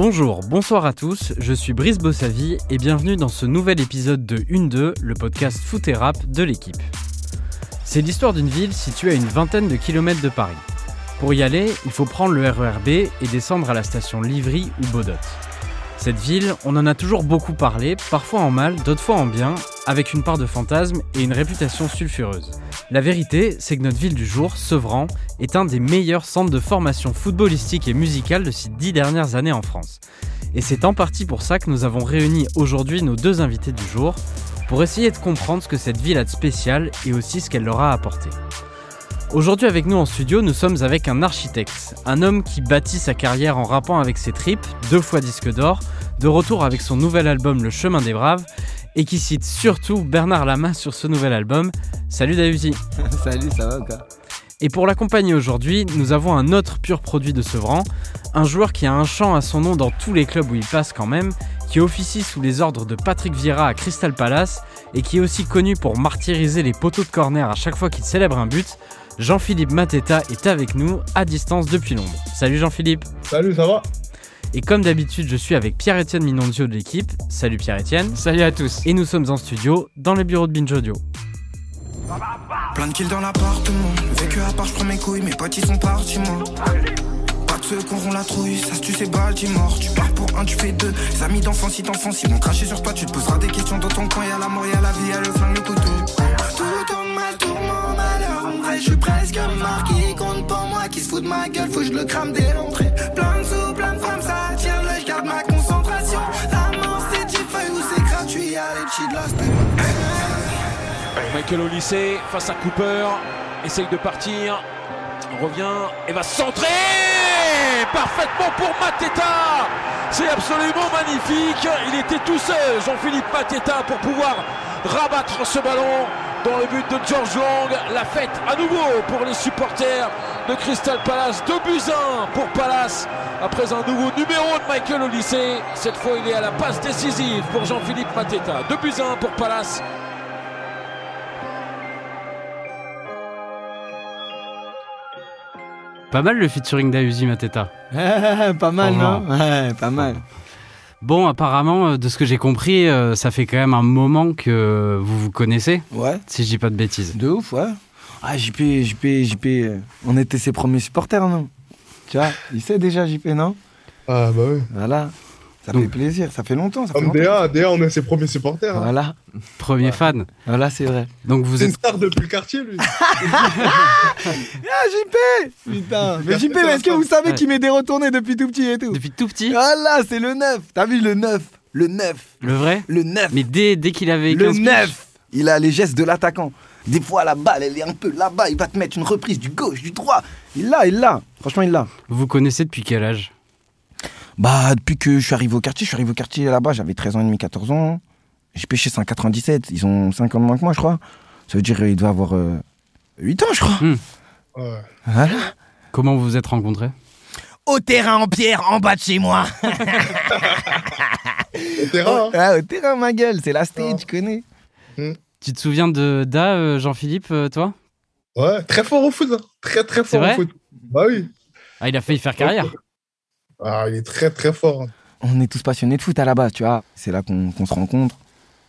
Bonjour, bonsoir à tous, je suis Brice Bossavi et bienvenue dans ce nouvel épisode de Une 2, le podcast foot et rap de l'équipe. C'est l'histoire d'une ville située à une vingtaine de kilomètres de Paris. Pour y aller, il faut prendre le RERB et descendre à la station Livry ou Baudot. Cette ville, on en a toujours beaucoup parlé, parfois en mal, d'autres fois en bien, avec une part de fantasme et une réputation sulfureuse. La vérité, c'est que notre ville du jour, Sevran, est un des meilleurs centres de formation footballistique et musicale de ces dix dernières années en France. Et c'est en partie pour ça que nous avons réuni aujourd'hui nos deux invités du jour, pour essayer de comprendre ce que cette ville a de spécial et aussi ce qu'elle leur a apporté. Aujourd'hui avec nous en studio, nous sommes avec un architecte, un homme qui bâtit sa carrière en rappant avec ses tripes, deux fois disque d'or, de retour avec son nouvel album Le Chemin des Braves, et qui cite surtout Bernard Lama sur ce nouvel album. Salut Dahuzi Salut, ça va quoi? Et pour l'accompagner aujourd'hui, nous avons un autre pur produit de Sevran, un joueur qui a un chant à son nom dans tous les clubs où il passe quand même, qui officie sous les ordres de Patrick Vieira à Crystal Palace, et qui est aussi connu pour martyriser les poteaux de corner à chaque fois qu'il célèbre un but, Jean-Philippe Mateta est avec nous à distance depuis Londres. Salut Jean-Philippe. Salut, ça va? Et comme d'habitude, je suis avec Pierre-Étienne Minondio de l'équipe. Salut Pierre-Étienne. Salut à tous. Et nous sommes en studio dans le bureau de Binge Audio. Plein de kills dans l'appartement. Vécu à part, je prends mes couilles, mes potes ils sont partis, moi. Ceux qui auront la trouille, ça se tue, c'est Baltimore. Tu pars pour un, tu fais deux. Les amis d'enfance, si t'enfonces, ils vont cracher sur toi. Tu te poseras des questions dans ton coin. Y'a la mort, y'a la vie, y'a le flingue, le couteau. Tout tourne mal, tourment malheur. En vrai, je suis presque marqué. Qui compte pour moi, qui se fout de ma gueule, faut que je le crame dès l'entrée. Plein de sous, plein de femmes, ça attire je garde ma concentration. La mort, c'est 10 feuilles ou c'est gratuit, y'a les petits de la Michael au lycée face à Cooper. Essaye de partir. Revient et va centrer Parfaitement pour Mateta C'est absolument magnifique. Il était tout seul, Jean-Philippe Mateta, pour pouvoir rabattre ce ballon dans le but de George Long. La fête à nouveau pour les supporters de Crystal Palace. 2 buts 1 pour Palace. Après un nouveau numéro de Michael lycée. Cette fois, il est à la passe décisive pour Jean-Philippe Mateta. 2 buts 1 pour Palace. Pas mal le featuring d'Ayuzi Mateta. Pas mal, non Ouais, pas mal. Bon, apparemment, euh, de ce que j'ai compris, euh, ça fait quand même un moment que vous vous connaissez, Ouais, si je dis pas de bêtises. de ouf, ouais. Ah, JP, JP, JP, euh, on était ses premiers supporters, non? Tu vois, il sait déjà, JP, non? Ah bah oui. Voilà. Ça Donc- fait plaisir, ça fait longtemps. Ça fait Comme longtemps. DA, DA, on est ses premiers supporters. hein. Voilà, Premier fan. voilà, c'est vrai. Donc vous C'est une êtes. star depuis le quartier, lui. Ah, JP Putain, mais JP, mais est-ce que vous savez Ouais. qu'il met des retournées depuis tout petit et tout Depuis tout petit, Voilà, c'est le 9. T'as vu le 9 Le 9. le vrai Le 9. Mais dès, dès qu'il avait Le 15 piges, 9 Il a les gestes de l'attaquant. Des fois, la balle, elle est un peu là-bas. Il va te mettre une reprise du gauche, du droit. Il l'a, il l'a. Franchement, il l'a. Vous connaissez depuis quel âge Bah, depuis que je suis arrivé au quartier, je suis arrivé au quartier là-bas, j'avais 13 ans et demi, 14 ans. J'ai pêché 197. Ils ont 5 ans de moins que moi, je crois. Ça veut dire qu'il doit avoir euh, 8 ans, je crois. Ouais. Voilà. Comment vous vous êtes rencontrés? Au terrain en pierre, en bas de chez moi. Au terrain, hein. Ah, au terrain, ma gueule. C'est la stage, Ah. tu connais. Tu te souviens de Da, euh, Jean-Philippe, euh, toi? Ouais, très fort au foot. hein. Très, très fort au foot. Bah oui. Ah, il a failli faire carrière. Ah, il est très, très fort. hein. On est tous passionnés de foot à la base, tu vois. C'est là qu'on qu'on se rencontre.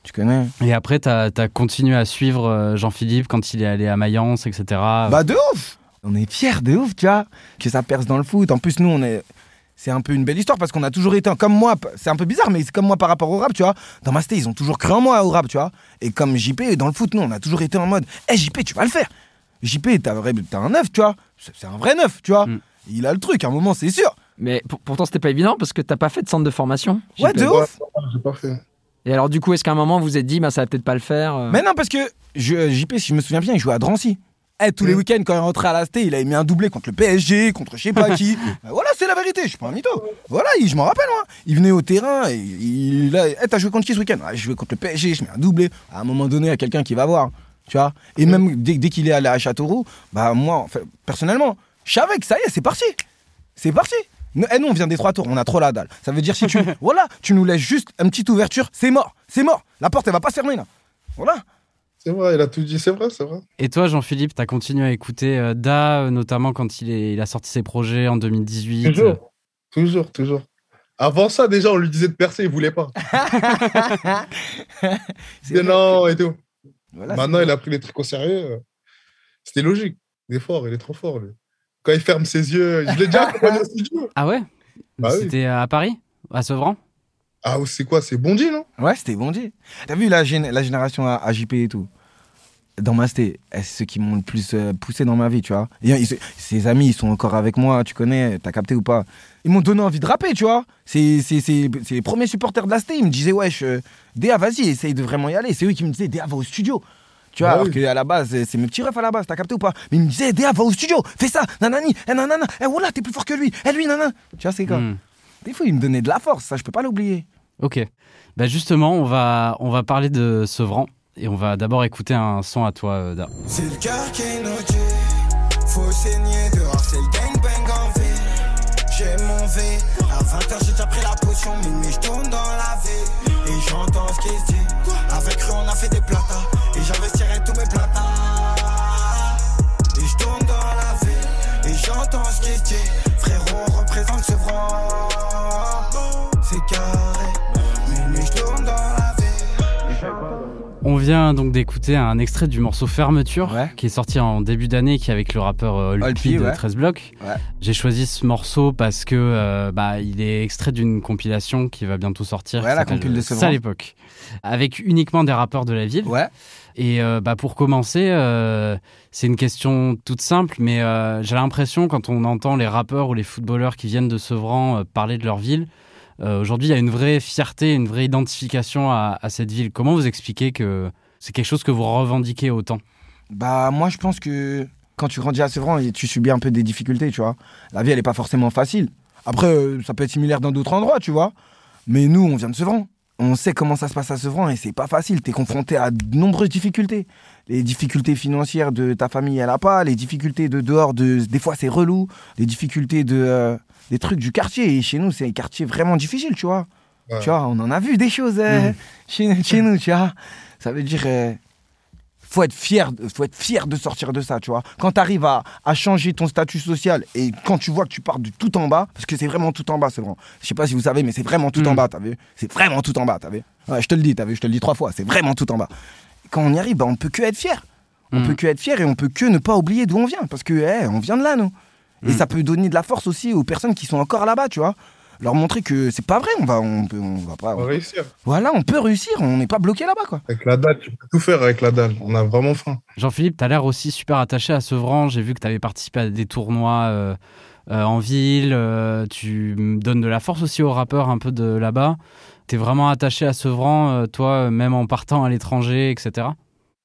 Tu connais Et après, t'as as continué à suivre euh, Jean-Philippe quand il est allé à Mayence, etc. Bah de ouf On est fiers de ouf, tu vois, que ça perce dans le foot. En plus, nous, on est... C'est un peu une belle histoire parce qu'on a toujours été, comme moi, c'est un peu bizarre, mais c'est comme moi par rapport au rap, tu vois. Dans ma cité, ils ont toujours cru en moi au rap, tu vois. Et comme JP, dans le foot, nous, on a toujours été en mode, hé JP, tu vas le faire. JP, t'as un neuf, tu vois. C'est c'est un vrai neuf, tu vois. Mm. Il a le truc, à un moment, c'est sûr. Mais pour- pourtant, c'était pas évident parce que t'as pas fait de centre de formation. Ouais, de ouf. ouais, J'ai pas fait. Et alors, du coup, est-ce qu'à un moment, vous vous êtes dit, bah, ça va peut-être pas le faire euh, Mais non, parce que je, JP, si je me souviens bien, il jouait à Drancy. Eh, tous les week-ends, quand il rentrait à la cité, il avait mis un doublé contre le PSG, contre je sais pas qui. Bah, voilà, c'est la vérité, je suis pas un mytho. Voilà, il- je m'en rappelle, moi. Il venait au terrain, et il a. Eh, t'as joué contre qui ce week-end? Ah, Je jouais contre le PSG, je mets un doublé. À un moment donné, il y a quelqu'un qui va voir. Tu vois Et même dès, dès qu'il est allé à Châteauroux, bah, moi, personnellement, je savais que ça y est, c'est parti. C'est parti. Nous, eh, nous, on vient des trois tours, on a trop la dalle. Ça veut dire si tu. voilà, tu nous laisses juste une petite ouverture, c'est mort, c'est mort. La porte, elle va pas se fermer, là. Voilà. C'est vrai, il a tout dit, c'est vrai, c'est vrai. Et toi, Jean-Philippe, t'as continué à écouter euh, Da, euh, notamment quand il, est, il a sorti ses projets en 2018. Toujours, toujours, toujours. Avant ça, déjà, on lui disait de percer, il voulait pas. Non et tout. Voilà, Maintenant, il a pris les trucs au sérieux. euh, C'était logique. Il est fort, il est trop fort, lui. Quand il ferme ses yeux, je l'ai déjà accompagné au studio. Ah ouais Bah oui. C'était à Paris À Sevran Ah, c'est quoi? C'est Bondy, non? Ouais, c'était bon dit. T'as vu la, gén- la génération AJP et tout? Dans ma cité, eh, c'est ceux qui m'ont le plus euh, poussé dans ma vie, tu vois. Et, ils- ses amis, ils sont encore avec moi, tu connais, t'as capté ou pas? Ils m'ont donné envie de rapper, tu vois. C'est c'est- c'est- c'est les premiers supporters de la cité. Ils me disaient, wesh, euh, Déa, vas-y, essaye de vraiment y aller. C'est eux qui me disaient, Déa, va au studio. Tu vois, Ah alors oui. qu'à la base, c'est- mes petits refs à la base, t'as capté ou pas? Mais ils me disaient, Déa, va au studio, fais ça, nanani, eh, nanana, eh, voilà, t'es plus fort que lui, eh, lui, nanana. Tu vois, c'est quoi? Hmm. Des fois, ils me donnaient de la force, ça, je peux pas l'oublier. Ok. Bah justement, on va, on va parler de Sevran. Et on va d'abord écouter un son à toi, euh, Da. C'est le cœur qui nous tue. Faut saigner dehors, c'est le gangbang en ville. J'ai mon V. À 20h, j'ai déjà pris la potion. Minuit, je tourne dans la ville. J'entends ce qui se dit. Avec eux, on a fait des platas. Et j'investirai tous mes platas. Et je tourne dans la ville. Et j'entends ce qui se dit. Frérot, représente ce franc. On vient donc d'écouter un extrait du morceau Fermeture, Ouais. qui est sorti en début d'année, qui est avec le rappeur euh, Olpi de ouais. 13 blocs. Ouais. J'ai choisi ce morceau parce que euh, bah, il est extrait d'une compilation qui va bientôt sortir. Ouais, la compile de euh. Ça à l'époque. Avec uniquement des rappeurs de la ville. Ouais. Et euh, bah, pour commencer, euh, c'est une question toute simple, mais euh, j'ai l'impression quand on entend les rappeurs ou les footballeurs qui viennent de Sevran euh, parler de leur ville, euh, aujourd'hui il y a une vraie fierté, une vraie identification à, cette ville. Comment vous expliquez que c'est quelque chose que vous revendiquez autant? Bah, moi, je pense que quand tu grandis à Sevran, tu subis un peu des difficultés, tu vois. La vie, elle est pas forcément facile. Après, euh, ça peut être similaire dans d'autres endroits, tu vois. Mais nous, on vient de Sevran. On sait comment ça se passe à Sevran et c'est pas facile. T'es confronté à de nombreuses difficultés. Les difficultés financières de ta famille, elle a pas. Les difficultés de dehors, de, des fois, c'est relou. Les difficultés de, euh, des trucs du quartier. Et chez nous, c'est un quartier vraiment difficile, tu vois. Ouais. Tu vois, on en a vu des choses euh, chez, chez nous, tu vois. Ça veut dire, euh, faut être fier, de- faut être fier de sortir de ça, tu vois. Quand tu arrives à, à changer ton statut social et quand tu vois que tu pars de tout en bas, parce que c'est vraiment tout en bas, c'est vrai. Je sais pas si vous savez, mais c'est vraiment tout en Mm. bas, t'as vu C'est vraiment tout en bas, t'as vu Ouais, je te le dis, t'as vu Je te le dis trois fois, c'est vraiment tout en bas. Quand on y arrive, bah, on peut que être fier. On Mm. peut que être fier et on peut que ne pas oublier d'où on vient, parce que eh, on vient de là, nous. Et Mm. ça peut donner de la force aussi aux personnes qui sont encore là-bas, tu vois. Leur montrer que c'est pas vrai, on va, on peut, on va pas. On va réussir. Voilà, on peut réussir, on n'est pas bloqué là-bas, quoi. Avec la dalle, tu peux tout faire avec la dalle. On a vraiment faim. Jean-Philippe, tu as l'air aussi super attaché à Sevran. J'ai vu que tu avais participé à des tournois euh, euh, en ville. euh, tu donnes de la force aussi aux rappeurs un peu de là-bas. Tu es vraiment attaché à Sevran, euh, toi, même en partant à l'étranger, etc.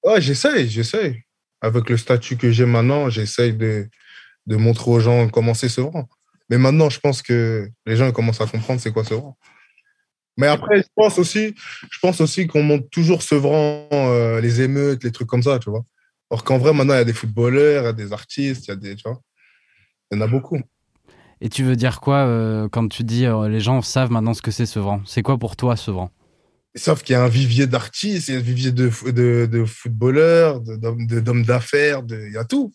Ouais, j'essaye, j'essaye. Avec le statut que j'ai maintenant, j'essaye de, de montrer aux gens comment c'est Sevran. Mais maintenant, je pense que les gens ils commencent à comprendre c'est quoi Sevran. Mais après, je pense aussi, je pense aussi qu'on montre toujours Sevran, euh, les émeutes, les trucs comme ça, tu vois. Or qu'en vrai, maintenant, il y a des footballeurs, il y a des artistes, il y a des, tu vois. Il y en a beaucoup. Et tu veux dire quoi euh, quand tu dis euh, les gens savent maintenant ce que c'est Sevran C'est quoi pour toi Sevran Sauf qu'il y a un vivier d'artistes, il y a un vivier de, de, de footballeurs, de- d'hommes d'affaires, de- il y a tout.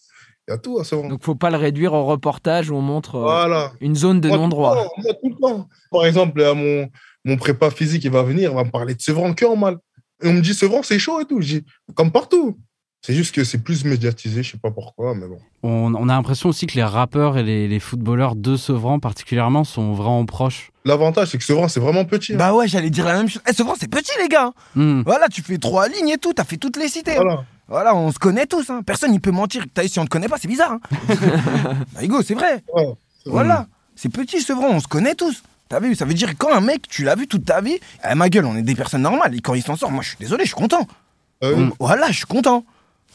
Il y a tout à Sevran. Donc faut pas le réduire au reportage où on montre euh, Voilà. une zone de non-droit. temps, moi, tout le temps. Par exemple, à mon, mon prépa physique, il va venir, il va me parler de Sevran que en mal. Et on me dit Sevran, c'est chaud et tout. Je dis, comme partout. C'est juste que c'est plus médiatisé, je sais pas pourquoi, mais bon. on, on a l'impression aussi que les rappeurs et les, les footballeurs de Sevran particulièrement sont vraiment proches. L'avantage, c'est que Sevran, c'est vraiment petit. hein. Bah ouais, j'allais dire la même chose. Eh, Sevran, c'est petit, les gars. Hmm. Voilà, tu fais trois lignes et tout, t'as fait toutes les cités. hein. Voilà. On se connaît tous. Hein. Personne, il peut mentir. T'as vu, si on te connaît pas, c'est bizarre. Hein. bah, Hugo, c'est vrai. Ouais. Voilà, c'est petit, Sevran, on se connaît tous. T'as vu, ça veut dire que quand un mec, tu l'as vu toute ta vie, eh, ma gueule, on est des personnes normales. Et quand il s'en sort, moi, je suis désolé, je suis content. Ah oui. Mm. Voilà, je suis content.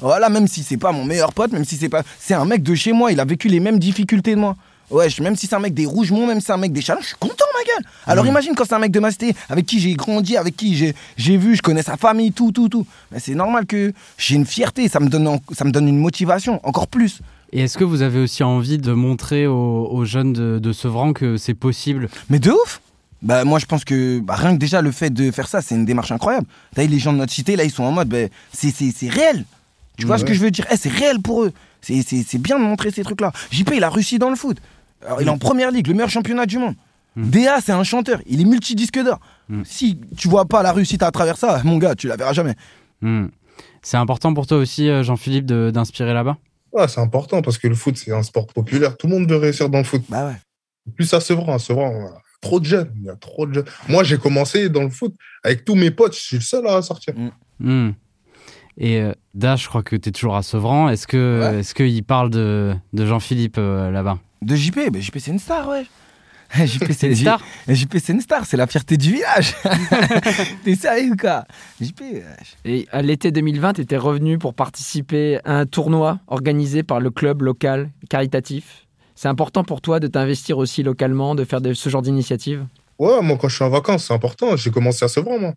Voilà, même si c'est pas mon meilleur pote, même si c'est pas. C'est un mec de chez moi, il a vécu les mêmes difficultés de moi. Ouais, même si c'est un mec des Rougemont, même si c'est un mec des Chalons, je suis content, ma gueule. Alors imagine quand c'est un mec de ma cité, avec qui j'ai grandi, avec qui j'ai vu, je connais sa famille, tout, tout, tout. Ben, c'est normal que j'ai une fierté, ça me, donne ça me donne une motivation, encore plus. Et est-ce que vous avez aussi envie de montrer aux, aux jeunes de, de Sevran que c'est possible? Mais de ouf bah, moi, je pense que bah, rien que déjà le fait de faire ça, c'est une démarche incroyable. T'as les gens de notre cité, là, ils sont en mode, bah, c'est- réel. Tu vois ce que je veux dire? Eh, C'est réel pour eux. C'est bien de montrer ces trucs-là. JP, il a réussi dans le foot. Alors, il est en première ligue, le meilleur championnat du monde. Mm. DA, c'est un chanteur. Il est multidisque d'or. Mm. Si tu vois pas la réussite à travers ça, mon gars, tu la verras jamais. Hmm. C'est important pour toi aussi, euh, Jean-Philippe, de- d'inspirer là-bas? Ouais, c'est important parce que le foot, c'est un sport populaire. Tout le monde veut réussir dans le foot. Bah ouais. Plus à Sevran, à Sevran, on a trop de jeunes. Il y a trop de jeunes. Moi, j'ai commencé dans le foot avec tous mes potes. Je suis le seul à sortir. Hmm. Et euh, Dash, je crois que tu es toujours à Sevran. Est-ce que Ouais. est-ce qu'il parle de, de Jean-Philippe euh, là-bas? De JP, bah JP, c'est une star, ouais. JP, C'est une star JP, c'est une star, c'est la fierté du village. T'es sérieux ou quoi JP. Et à l'été 2020, tu étais revenu pour participer à un tournoi organisé par le club local caritatif. C'est important pour toi de t'investir aussi localement, de faire de, ce genre d'initiative? Ouais, moi, quand je suis en vacances, c'est important. J'ai commencé à Sevran, moi.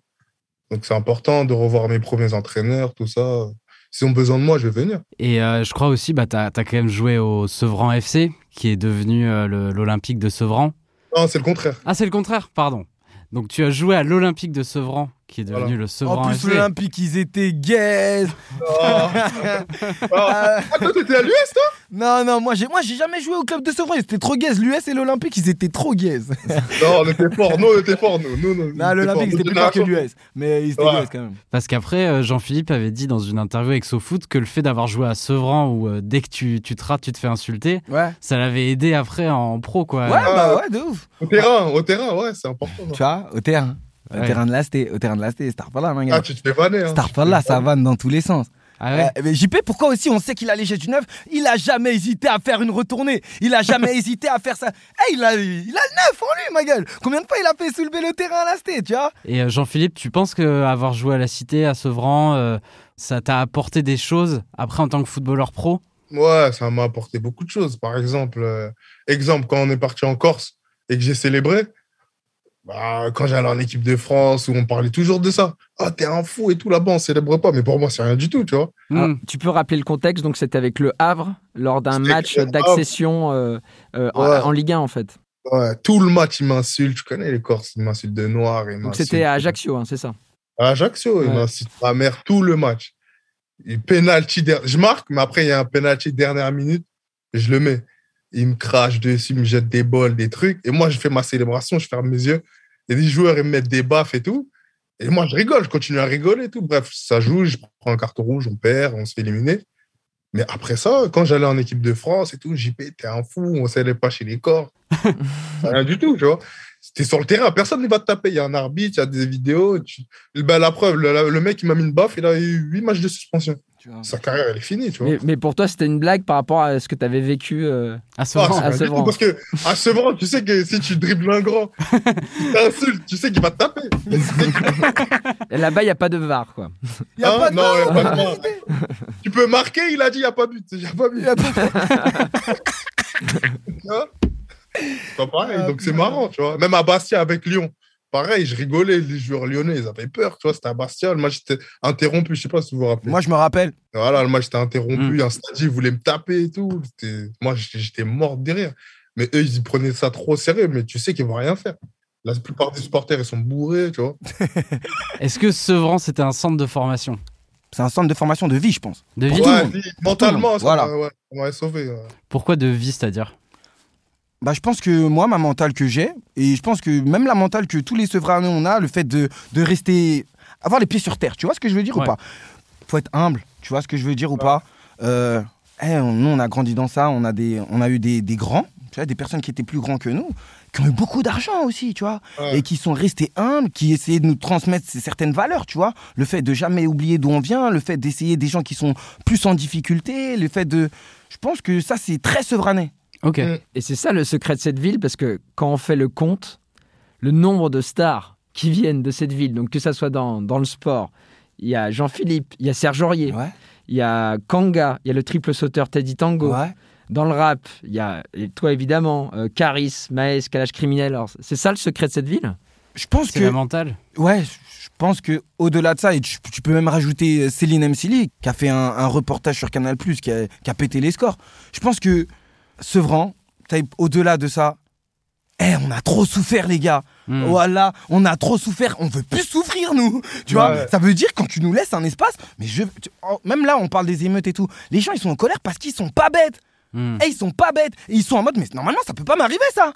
Donc, c'est important de revoir mes premiers entraîneurs, tout ça. S'ils ont besoin de moi, je vais venir. Et euh, je crois aussi, bah, tu as, quand même joué au Sevran FC, qui est devenu euh, l'Olympique de Sevran. Non, c'est le contraire. Ah, c'est le contraire, pardon. Donc tu as joué à l'Olympique de Sevran, qui est devenu Voilà. le Sevran En plus, l'Olympique, ils étaient gays. Ah, Ah, Ah, toi, t'étais à l'US, toi? Non, non, moi, j'ai, moi, j'ai jamais joué au club de Sevran. Ils étaient trop gays. L'US et l'Olympique, ils étaient trop gays. Non, on était forts. Nous, on était forts, nous. nous, nous on Non, l'Olympique, forts. ils étaient Notre plus forts que l'US. Mais ils étaient Ouais. gays quand même. Parce qu'après, euh, Jean-Philippe avait dit dans une interview avec SoFoot que le fait d'avoir joué à Sevran, où euh, dès que tu, tu te rates, tu te fais insulter, Ouais. ça l'avait aidé après en pro, quoi. Ouais, bah ouais, de ouf. Au terrain, au terrain, ouais, c'est important. Tu vois, au terrain. Au terrain de la Sté, au terrain de la Sté, Star là, mon Ah, gars. tu te fais vanner. Hein. Star là, ça vanne dans tous les sens. Ah ouais Euh, mais JP, pourquoi aussi on sait qu'il a léger du neuf? Il a jamais hésité à faire une retournée. Il a jamais hésité à faire ça. Eh, il a, il a le neuf en lui, ma gueule. Combien de fois il a fait soulever le terrain à la tu vois? Et euh, Jean-Philippe, tu penses que avoir joué à la Cité, à Sevran, euh, ça t'a apporté des choses après en tant que footballeur pro? Ouais, ça m'a apporté beaucoup de choses. Par exemple, euh, exemple, quand on est parti en Corse et que j'ai célébré, bah, quand j'allais en équipe de France, où on parlait toujours de ça. Ah, t'es un fou et tout là-bas, on célèbre pas. Mais pour moi, c'est rien du tout, tu vois. Alors, Hmm. tu peux rappeler le contexte Donc c'était avec le Havre lors d'un match d'accession euh, euh, en- Ouais. en, Ligue 1 en fait. Ouais, tout le match, ils m'insultent. Tu connais les Corses, ils m'insultent de noir. Donc c'était à Ajaccio, hein, c'est ça. À Ajaccio, il m'incite ma mère tout le match. Et penalty, der- je marque, mais après, il y a un penalty dernière minute, je le mets. Il me crache dessus, il me jette des bols, des trucs. Et moi, je fais ma célébration, je ferme mes yeux. Et les joueurs, ils me mettent des baffes et tout. Et moi, je rigole, je continue à rigoler et tout. Bref, ça joue, je prends un carton rouge, on perd, on se fait éliminer. Mais après ça, quand j'allais en équipe de France et tout, JP, t'es un fou, on célèbre pas chez les corps. Rien du tout, tu vois. T'es sur le terrain, personne ne va te taper. Il y a un arbitre, il y a des vidéos. tu- Ben, la preuve, le, le mec, il m'a mis une baffe, il a eu 8 matchs de suspension. Tu vois. Sa carrière, elle est finie, tu vois. Mais, mais pour toi, c'était une blague par rapport à ce que tu avais vécu. euh, À Ah, Sevran c'est à Sevran. parce que à Sevran, tu sais que si tu dribbles un grand, il t'insulte, tu sais qu'il va te taper. et Là-bas, il n'y a pas de VAR, quoi. Y a Hein pas de non, VAR, y a pas de VAR. tu peux marquer, il a dit, il n'y a pas de but. Il n'y a pas de but. Y a pas- Tu vois? C'est pas pareil, Ah, donc c'est marrant, tu vois. Même à Bastia avec Lyon, pareil, je rigolais, les joueurs lyonnais, ils avaient peur, tu vois. C'était à Bastia, le match était interrompu, je sais pas si vous vous rappelez. Moi, je me rappelle. Voilà, le match était interrompu, Mm. un stadier voulait me taper et tout. C'était- Moi, j'étais mort de rire. Mais eux, ils prenaient ça trop au sérieux, mais tu sais qu'ils vont rien faire. La plupart des supporters, ils sont bourrés, tu vois. Est-ce que Sevran, c'était un centre de formation? C'est un centre de formation de vie, je pense. De vie Ouais, mentalement, ça Voilà. m'a- ouais, m'aurait sauvé. ouais. Pourquoi de vie, c'est-à-dire? Bah, je pense que moi, ma mentale que j'ai, et je pense que même la mentale que tous les Sevranais on a, le fait de, de rester. avoir les pieds sur terre, tu vois ce que je veux dire Ouais. ou pas? Faut être humble, tu vois ce que je veux dire ou pas? Euh, eh, on- Nous, on a grandi dans ça, on a, des, on a eu des, des grands, tu vois, des personnes qui étaient plus grands que nous, qui ont eu beaucoup d'argent aussi, tu vois, Ouais. et qui sont restés humbles, qui essayaient de nous transmettre certaines valeurs, tu vois. Le fait de jamais oublier d'où on vient, le fait d'essayer des gens qui sont plus en difficulté, le fait de. Je pense que ça, c'est très Sevranais. Ok. Mm. Et c'est ça le secret de cette ville, parce que quand on fait le compte, le nombre de stars qui viennent de cette ville, donc que ça soit dans, dans le sport, il y a Jean-Philippe, il y a Serge Aurier, Ouais. il y a Kanga, il y a le triple sauteur Teddy Tango. Ouais. Dans le rap, il y a, et toi évidemment, euh, Caris, Maes, Kalash Criminel. C'est ça le secret de cette ville? Je pense C'est que. la mentale Ouais, je pense que au-delà de ça, et tu, tu peux même rajouter euh, Céline Mcili, qui a fait un, un reportage sur Canal+, qui a, qui a pété les scores. Je pense que Sevran, au-delà de ça, eh, on a trop souffert, les gars. Hmm. Voilà, on a trop souffert. On veut plus souffrir, nous. Tu vois, ça veut dire quand tu nous laisses un espace. Mais je, tu- oh, même là, on parle des émeutes et tout. Les gens, ils sont en colère parce qu'ils sont pas bêtes. Hmm. Eh, ils sont pas bêtes. Et ils sont en mode, mais normalement, ça peut pas m'arriver, ça.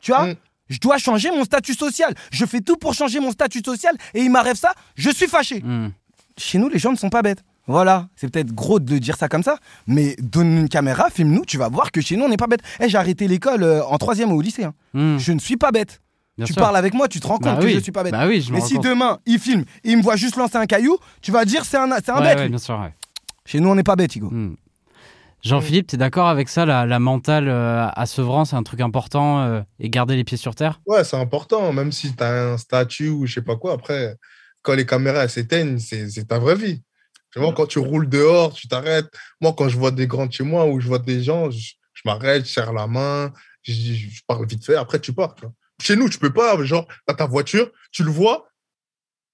Tu vois Mm. Je dois changer mon statut social. Je fais tout pour changer mon statut social et il m'arrive ça, je suis fâché. Hmm. Chez nous, les gens ne sont pas bêtes. Voilà, c'est peut-être gros de dire ça comme ça, mais donne une caméra, filme-nous, tu vas voir que chez nous, on n'est pas bête. Eh, j'ai arrêté l'école euh, en troisième au lycée. hein. Hmm. Je ne suis pas bête. Bien tu sûr. parles avec moi, tu te rends compte Bah que oui. je suis pas bête. Bah oui, je me mais si compte. demain, il filme et il me voit juste lancer un caillou, tu vas dire c'est un, c'est un Ouais, bête. ouais, lui. bien sûr, ouais. Chez nous, on n'est pas bête, Hugo. Hmm. Jean-Philippe, tu es d'accord avec ça, la, la mentale euh, à Sevran, c'est un truc important euh, et garder les pieds sur terre? Ouais, c'est important, même si tu as un statut ou je sais pas quoi. Après, quand les caméras elles s'éteignent, c'est c'est ta vraie vie. Tu vois, quand tu roules dehors, tu t'arrêtes. Moi, quand je vois des grands chez moi ou je vois des gens, je, je m'arrête, je serre la main, je, parle vite fait, après tu pars. tu vois. Chez nous, tu peux pas, genre, t'as ta voiture, tu le vois,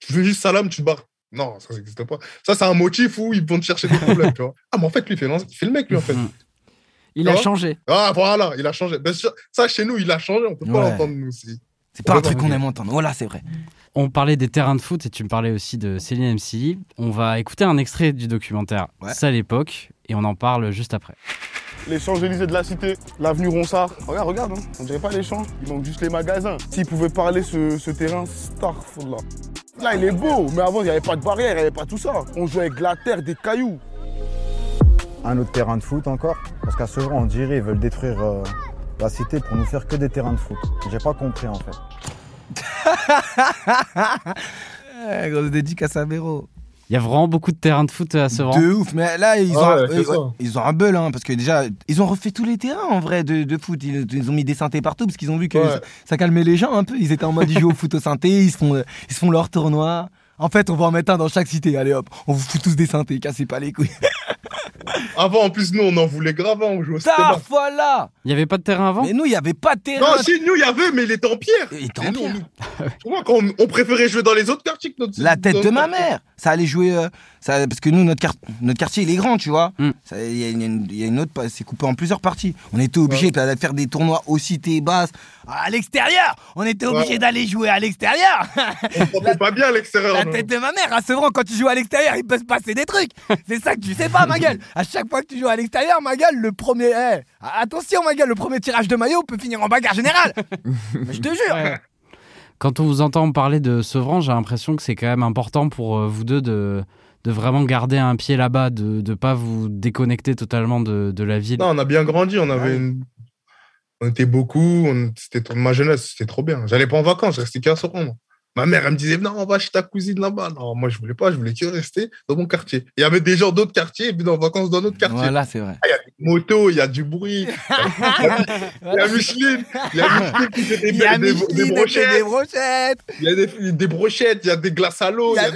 tu fais juste salam, tu te barres. Non, ça n'existe pas. Ça, c'est un motif où ils vont te chercher des problèmes, tu vois. Ah, mais en fait, lui, il fait, il fait le mec, lui, en fait. Hmm. Il a changé. Ah, voilà, il a changé. Sûr, ça, chez nous, il a changé, on peut pas l'entendre, nous. c'est- pas un truc qu'on aime entendre. Voilà, c'est vrai. On parlait des terrains de foot et tu me parlais aussi de Céline MCI. On va écouter un extrait du documentaire Ouais. Ça à l'époque et on en parle juste après. Les Champs-Élysées de la Cité, l'avenue Ronsard. Regarde, regarde, hein. on dirait pas les champs, il manque juste les magasins. S'ils pouvaient parler ce, ce terrain, Starfall là. Là, il est beau, mais avant, il n'y avait pas de barrière, il n'y avait pas tout ça. On jouait avec de la terre, des cailloux. un autre terrain de foot encore Parce qu'à Sevran, on dirait ils veulent détruire euh, la cité pour nous faire que des terrains de foot. J'ai pas compris en fait. Grosse dédicace à Véro. Il y a vraiment beaucoup de terrains de foot à Sevran. De ouf, mais là, ils ont, Ah ouais, euh, c'est ouais, ça. ils ont un beul, hein, parce que déjà, ils ont refait tous les terrains en vrai de, de foot. Ils, ils ont mis des synthés partout parce qu'ils ont vu que Ouais. ça, ça calmait les gens un peu. Ils étaient en mode ils jouent au foot au synthé, ils se font, euh, ils se font leur tournoi. En fait, on va en mettre un dans chaque cité. Allez hop, on vous fout tous des synthés, cassez pas les couilles. Avant, en plus, nous, on en voulait grave, hein, on jouait au Stella. voilà Il n'y avait pas de terrain avant? Mais nous, il n'y avait pas de terrain. Non, si, nous, il y avait, mais il était en pierre. Il était en pierre. on- Tu vois, quand on, on préférait jouer dans les autres quartiers que notre. La tête de ma mère. Ça allait jouer. euh, ça, parce que nous, notre, quart- notre quartier, il est grand, tu vois. Mm. Il y, a une- il y a une autre. C'est coupé en plusieurs parties. On était obligé d'aller faire des tournois aux cités basses. À l'extérieur On était obligé Ouais. d'aller jouer à l'extérieur On sentait pas bien à l'extérieur. La tête de ma mère, à Sevran, quand tu joues à l'extérieur, il peut se passer des trucs. C'est ça que tu sais pas, ma gueule. À chaque fois que tu joues à l'extérieur, ma gueule, le premier. eh, attention, ma gueule, le premier tirage de maillot peut finir en bagarre générale. Je te jure. Quand on vous entend parler de Sevran, j'ai l'impression que c'est quand même important pour euh, vous deux de, de vraiment garder un pied là-bas, de ne pas vous déconnecter totalement de, de la ville. Non, on a bien grandi. On avait Ouais. une. On était beaucoup. On... C'était ma jeunesse, c'était trop bien. J'allais pas en vacances, je restais qu'à moi. Ma mère, elle me disait, non, on va chez ta cousine là-bas. Non, moi, je voulais pas, je voulais que rester dans mon quartier. Il y avait des gens d'autres quartiers, et puis en vacances dans notre quartier. Voilà, c'est vrai. Ah, Il y a des motos, il y a du bruit. Il y a Micheline. Il y a Micheline qui fait des, y a brochettes. des brochettes. Il y a des, des brochettes, il y a des glaces à l'eau. Ah,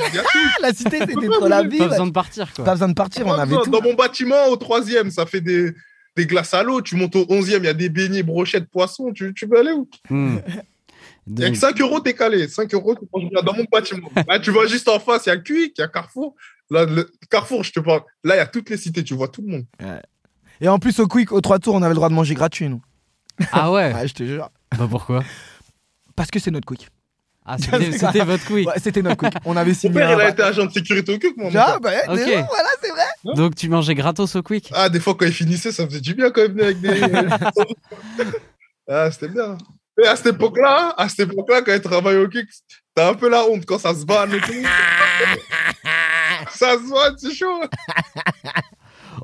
la cité, c'était trop la vie. Pas besoin de partir, quoi. Pas besoin de partir, on avait tout. Dans mon bâtiment, au troisième, ça fait des, des glaces à l'eau. Tu montes au onzième, il y a des beignets, brochettes, poissons. Tu, tu veux aller où Hmm. Il y a Donc, que 5 euros, t'es calé. 5 euros, tu manges bien dans mon bâtiment. Là, tu vois juste en face, il y a Quick, il y a Carrefour. Là, le Carrefour, je te parle. Là, il y a toutes les cités, tu vois tout le monde. Et en plus, au Quick, aux trois tours, on avait le droit de manger gratuit, nous. Ah ouais? Ouais, je te jure. Bah pourquoi? Parce que c'est notre Quick. Ah, c'était votre quick. Ouais, c'était notre Quick. On avait Mon signé. père, un il a été agent de sécurité au Quick, moi. mon Ah, père. bah, ouais, Ok. de ouf, voilà, c'est vrai. Donc tu mangeais gratos au quick? Ah, des fois, quand il finissait, ça faisait du bien quand il venait avec des. ah, c'était bien. Et à cette époque-là, à cette époque-là, quand il travaillait au Quick, t'as un peu la honte quand ça se vanne et tout. ça se vanne, c'est chaud.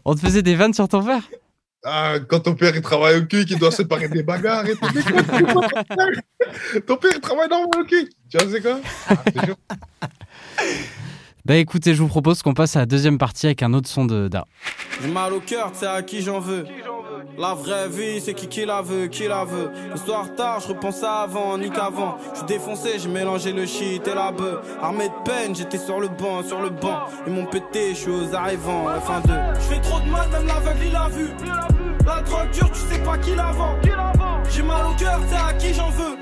On te faisait des vannes sur ton verre Ah, quand ton père il travaille au Quick, il doit séparer des bagarres et tout. Ton père? Père il travaille dans le Quick. Tu vois, c'est quoi? Ah. Bah écoutez, je vous propose qu'on passe à la deuxième partie avec un autre son de Da. J'ai mal au cœur, c'est à qui j'en veux. La vraie vie, c'est qui qui la veut, qui la veut. Le tard, je repense avant, ni qu'avant. Je suis défoncé, j'ai mélangé le shit et la bœuf. Armé de peine, j'étais sur le banc, sur le banc. Ils m'ont pété, je suis aux arrivants, F1 2. Je fais trop de mal, même l'aveugle il a vu. La drogue dure, tu sais pas qui la vend. J'ai mal au cœur, c'est à qui j'en veux.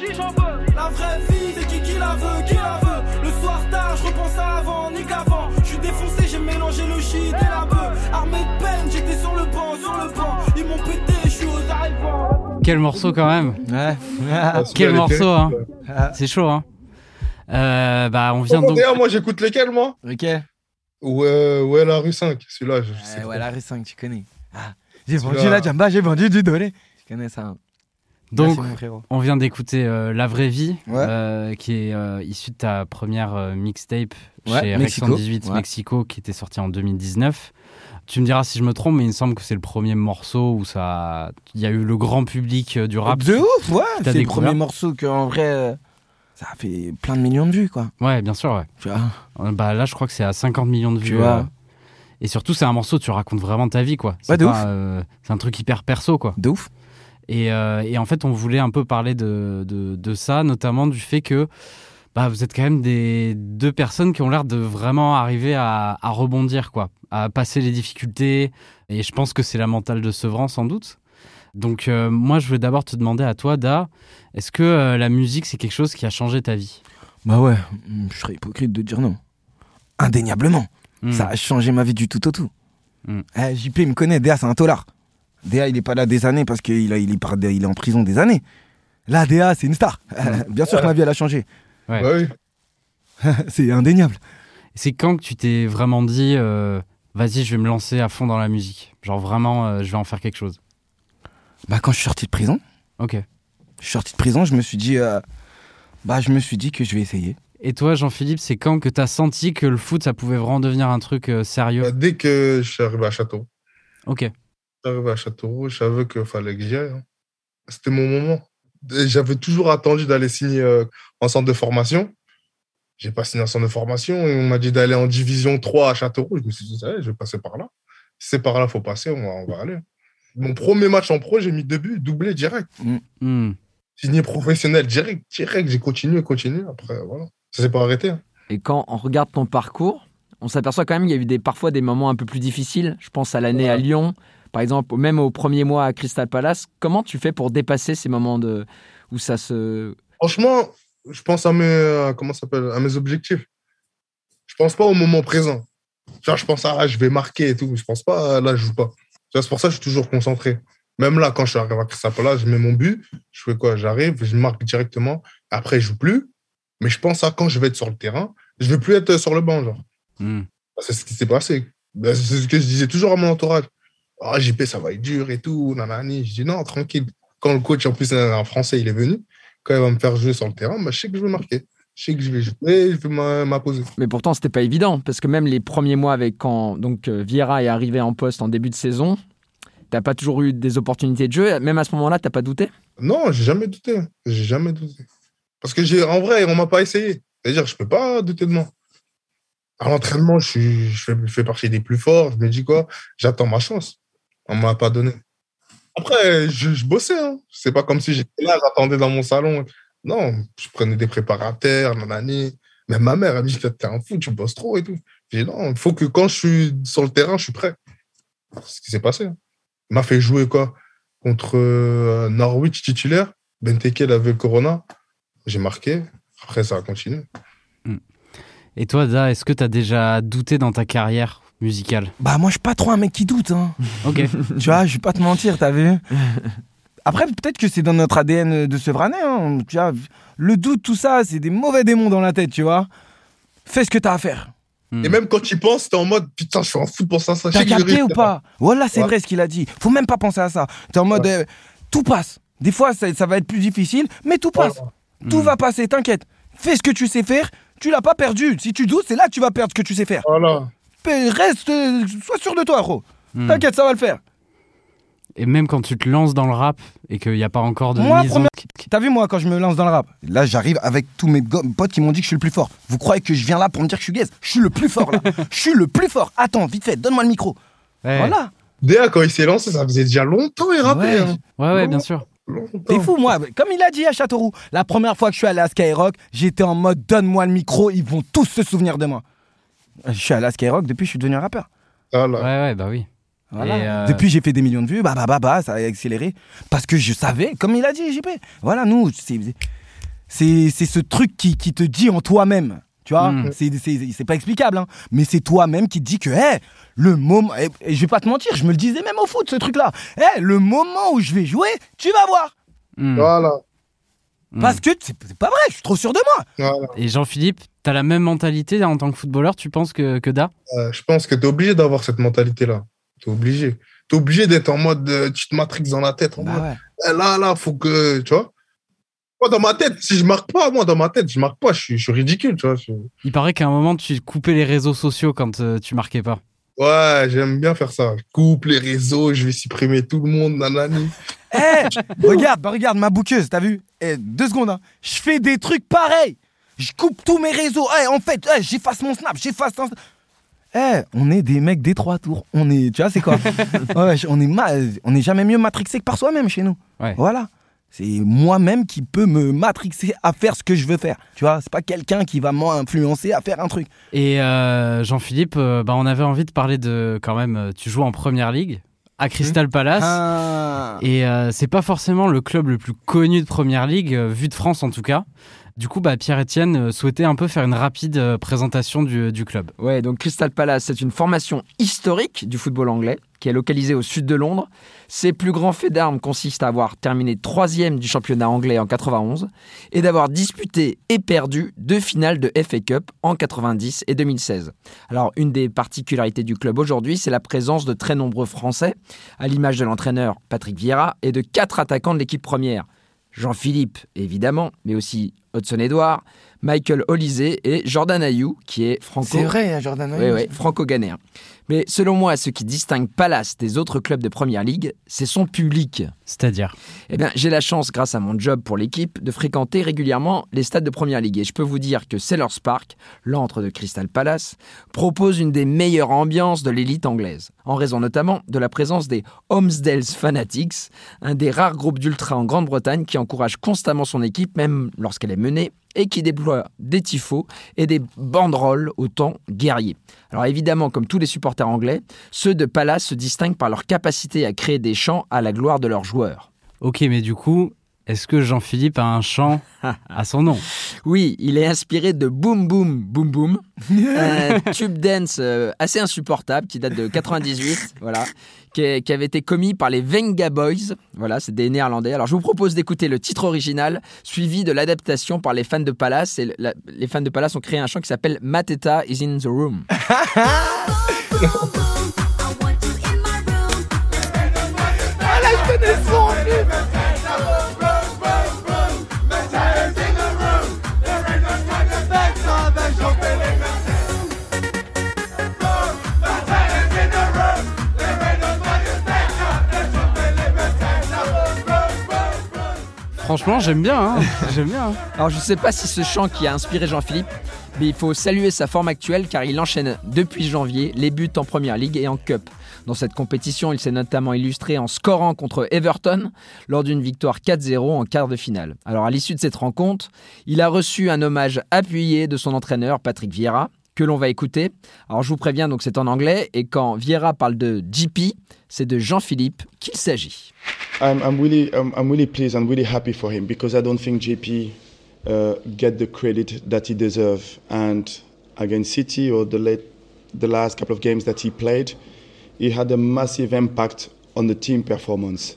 La vraie vie, c'est qui qui la veut, qui la veut. Le soir tard, je repense à avant, ni qu'avant. Je suis défoncé, j'ai mélangé le shit et la bœuf. Armé de peine, j'étais sur le banc, sur le banc. Ils m'ont pété, je suis aux arrivants. Quel morceau quand même Ouais. Ah, Quel morceau, hein terrible. C'est chaud, hein Euh, Bah on vient Oh, donc... D'ailleurs, moi, j'écoute lesquels, moi? Ok. Ouais, ouais, la rue 5. Celui-là, je sais Ouais, pas. ouais, la rue 5, tu connais. Ah, j'ai vendu la jamba, j'ai vendu du dolé. Tu connais ça. hein. Donc, Merci, on vient d'écouter euh, La Vraie Vie, Ouais. euh, qui est euh, issue de ta première euh, mixtape Ouais, chez Mexico. Rex 118 Ouais. Mexico, qui était sortie en 2019. Tu me diras si je me trompe, mais il me semble que c'est le premier morceau où ça, il y a eu le grand public euh, du rap. De ouf, ouais. C'est le premier morceau qu'en vrai, euh, ça a fait plein de millions de vues, quoi. Ouais, bien sûr. Ouais. Tu vois Bah là, je crois que c'est à 50 millions de Tu vues. vois. Et surtout, c'est un morceau, tu racontes vraiment ta vie, quoi. C'est Ouais, de pas, ouf. euh, c'est un truc hyper perso, quoi. De ouf. Et, euh, et en fait, on voulait un peu parler de, de, de ça, notamment du fait que bah, vous êtes quand même des deux personnes qui ont l'air de vraiment arriver à, à rebondir, quoi, à passer les difficultés. Et je pense que c'est la mentale de Sevran, sans doute. Donc, euh, moi, je voulais d'abord te demander à toi, Da, est-ce que euh, la musique, c'est quelque chose qui a changé ta vie? Bah ouais, je serais hypocrite de dire non. Indéniablement. Hmm. Ça a changé ma vie du tout au tout. Mm. Eh, JP il me connaît, Déa c'est un tolard. Déa il est pas là des années parce qu'il a- il est, par- il est en prison des années. Là Déa c'est une star. Bien sûr que ma vie elle a changé. Ouais. Bah oui. c'est indéniable. C'est quand que tu t'es vraiment dit, euh, vas-y, je vais me lancer à fond dans la musique Genre vraiment, euh, je vais en faire quelque chose. Bah quand je suis sorti de prison, Ok. je suis sorti de prison, je me suis dit, euh, bah je me suis dit que je vais essayer. Et toi, Jean-Philippe, c'est quand que t'as senti que le foot, ça pouvait vraiment devenir un truc euh, sérieux? Bah, dès que je suis arrivé à Châteauroux, Ok. je suis arrivé à Châteauroux, je savais qu'il fallait que j'y aille. hein. C'était mon moment. J'avais toujours attendu d'aller signer euh, en centre de formation. J'ai pas signé en centre de formation et on m'a dit d'aller en division 3 à Châteauroux. Je me suis dit, ça y est, je vais passer par là. Si c'est par là, faut passer, on va, on va aller. Mon premier match en pro, j'ai mis deux buts, doublé direct. Hmm. Signé professionnel direct, direct. J'ai continué, continué. Après, voilà. Ça s'est pas arrêté. hein. Et quand on regarde ton parcours, on s'aperçoit quand même qu'il y a eu des, parfois des moments un peu plus difficiles. Je pense à l'année à Lyon, par exemple, même au premier mois à Crystal Palace. Comment tu fais pour dépasser ces moments de, où ça se. Franchement, je pense à mes, euh, comment ça s'appelle, à mes objectifs. Je pense pas au moment présent. Vois, je pense à ah, je vais marquer et tout. Je pense pas à, là, je joue pas. C'est pour ça que je suis toujours concentré. Même là, quand je suis arrivé à Crystal Palace, je mets mon but. Je fais quoi? J'arrive, je marque directement. Après, je joue plus. Mais je pense à quand je vais être sur le terrain. Je veux plus être sur le banc, genre. Hmm. C'est ce qui s'est passé. Ben, C'est ce que je disais toujours à mon entourage. Ah, JP, ça va être dur et tout. Nanani. Je dis non, tranquille. Quand le coach, en plus, un français, il est venu, quand il va me faire jouer sur le terrain, ben, je sais que je vais marquer. Je sais que je vais jouer, je vais m'imposer. Mais pourtant, c'était pas évident, parce que même les premiers mois avec quand donc euh, Vieira est arrivé en poste en début de saison, t'as pas toujours eu des opportunités de jeu. Même à ce moment-là, t'as pas douté? Non, j'ai jamais douté. J'ai jamais douté. Parce que j'ai, en vrai, on m'a pas essayé. C'est-à-dire, je peux pas douter de moi. À l'entraînement, je, je, fais, partie des plus forts. Je me dis quoi? J'attends ma chance. On m'a pas donné. Après, je, je bossais. Hein. C'est pas comme si j'étais là, j'attendais dans mon salon. Non, je prenais des préparateurs, nanani. Même ma mère, elle me dit T'es un fou, tu bosses trop et tout. J'ai dit Non, il faut que quand je suis sur le terrain, je suis prêt. C'est ce qui s'est passé. hein. Il m'a fait jouer quoi Contre euh, Norwich titulaire. Benteke, il avait le Corona. J'ai marqué. Après, ça a continué. Et toi, Da, est-ce que t'as déjà douté dans ta carrière musicale? Bah moi je suis pas trop un mec qui doute. Hein. Ok. tu vois, je vais pas te mentir, t'as vu? Après, peut-être que c'est dans notre ADN de Sevranais. Hein. Tu vois, le doute, tout ça, c'est des mauvais démons dans la tête, tu vois. Fais ce que t'as à faire. Et même quand tu y penses, t'es en mode Putain, je suis en foot pour ça. ça. T'as capté ou pas Voilà, c'est Ouais. vrai ce qu'il a dit. Faut même pas penser à ça. T'es en mode, euh, tout passe. Des fois, ça, ça va être plus difficile, mais tout passe. Tout Hmm. va passer, t'inquiète. Fais ce que tu sais faire. Tu l'as pas perdu. Si tu doutes, c'est là que tu vas perdre ce que tu sais faire. Voilà. Mais Reste, euh, sois sûr de toi, gros. Hmm. T'inquiète, ça va le faire. Et même quand tu te lances dans le rap et qu'il n'y a pas encore de Moi, mise en... T'as vu, moi, quand je me lance dans le rap, là, j'arrive avec tous mes potes qui m'ont dit que je suis le plus fort. Vous croyez que je viens là pour me dire que je suis gaze? Je suis le plus fort, là. Je suis le plus fort. Attends, vite fait, donne-moi le micro. Ouais. Voilà. Déa, quand il s'est lancé, ça faisait déjà longtemps, il rappelait. Ouais. hein. Ouais, ouais, bien sûr. Longtemps. T'es fou, moi. Comme il a dit à Châteauroux, la première fois que je suis allé à Skyrock, j'étais en mode donne-moi le micro, ils vont tous se souvenir de moi. Je suis allé à Skyrock, depuis je suis devenu un rappeur. Voilà. Ouais, ouais, bah oui. Voilà. Et, euh, Depuis j'ai fait des millions de vues, bah bah bah bah, ça a accéléré. Parce que je savais, comme il a dit JP, voilà, nous, c'est c'est c'est ce truc qui, qui te dit en toi-même. Tu vois, Mm. c'est c'est- c'est pas explicable, hein. mais c'est toi-même qui te dit que, hé, le moment, et, et je vais pas te mentir, je me le disais même au foot, ce truc-là. Hé, le moment où je vais jouer, tu vas voir. Hmm. Voilà. Hmm. Parce que c'est pas vrai, je suis trop sûr de moi. voilà. Et Jean-Philippe, t'as la même mentalité en tant que footballeur, tu penses que, que Da Euh, je pense que tu es obligé d'avoir cette mentalité-là. Tu es obligé. T'es obligé d'être en mode, euh, tu te matrixes dans la tête. En Bah mode, ouais. eh, là, là, faut que, tu vois. Moi, dans ma tête, si je marque pas, moi, dans ma tête, je marque pas, je suis, je suis ridicule, tu vois. je- Il paraît qu'à un moment, tu coupais les réseaux sociaux quand euh, tu marquais pas. Ouais, j'aime bien faire ça. Je coupe les réseaux, je vais supprimer tout le monde, nanani. Eh, regarde, bah regarde ma bouqueuse, t'as vu? Eh, Deux secondes, hein. je fais des trucs pareils. Je coupe tous mes réseaux. Eh, en fait, eh, j'efface mon snap, j'efface ton... Eh, on est des mecs des trois tours. On est, tu vois, c'est quoi? Ouais, On est, ma- on est jamais mieux matrixé que par soi-même chez nous. Ouais. Voilà. C'est moi-même qui peux me matrixer à faire ce que je veux faire. Tu vois, c'est pas quelqu'un qui va m'influencer à faire un truc. Et euh, Jean-Philippe, euh, bah, on avait envie de parler de quand même. euh, Tu joues en première ligue à Crystal Palace. Ah. Et euh, c'est pas forcément le club le plus connu de première ligue, vu de France en tout cas. Du coup, bah, Pierre-Etienne euh, souhaitait un peu faire une rapide euh, présentation du, du club. Ouais, donc Crystal Palace, c'est une formation historique du football anglais qui est localisée au sud de Londres. Ses plus grands faits d'armes consistent à avoir terminé troisième du championnat anglais en 91 et d'avoir disputé et perdu deux finales de FA Cup en 90 et 2016. Alors, une des particularités du club aujourd'hui, c'est la présence de très nombreux Français, à l'image de l'entraîneur Patrick Vieira et de quatre attaquants de l'équipe première. Jean-Philippe, évidemment, mais aussi Hudson Edouard, Michael Olysée et Jordan Ayou, qui est franco C'est vrai, hein, Jordan. oui, oui, franco-ghanéen. Mais selon moi, ce qui distingue Palace des autres clubs de Première Ligue, c'est son public. C'est-à-dire Eh bien, j'ai la chance, grâce à mon job pour l'équipe, de fréquenter régulièrement les stades de Première Ligue. Et je peux vous dire que Sellers Park, l'antre de Crystal Palace, propose une des meilleures ambiances de l'élite anglaise, en raison notamment de la présence des Homesdale Fanatics, un des rares groupes d'ultra en Grande-Bretagne qui encourage constamment son équipe, même lorsqu'elle est menée, et qui déploie des tifos et des banderoles au temps guerrier. Alors évidemment, comme tous les supporters anglais, ceux de Palace se distinguent par leur capacité à créer des chants à la gloire de leurs joueurs. Ok, mais du coup, est-ce que Jean-Philippe a un chant à son nom Oui, il est inspiré de Boom Boom Boom Boom, un tube dance euh, assez insupportable qui date de 98, voilà, qui, est- qui avait été commis par les Venga Boys, voilà, c'est des Néerlandais. Alors je vous propose d'écouter le titre original suivi de l'adaptation par les fans de Palace. Et la- les fans de Palace ont créé un chant qui s'appelle Mateta is in the room. Franchement, j'aime bien. hein. j'aime bien. hein. Alors je ne sais pas si ce chant qui a inspiré Jean-Philippe, mais il faut saluer sa forme actuelle car il enchaîne depuis janvier les buts en Première Ligue et en Cup. Dans cette compétition, il s'est notamment illustré en scorant contre Everton lors d'une victoire 4-0 en quart de finale. Alors à l'issue de cette rencontre, il a reçu un hommage appuyé de son entraîneur Patrick Vieira que l'on va écouter. Alors je vous préviens, donc c'est en anglais et quand Vieira parle de GP, c'est de Jean-Philippe qu'il s'agit. I'm, I'm really I'm, I'm really pleased and really happy for him because I don't think JP uh, get the credit that he deserves. And against City or the late the last couple of games that he played, he had a massive impact on the team performance.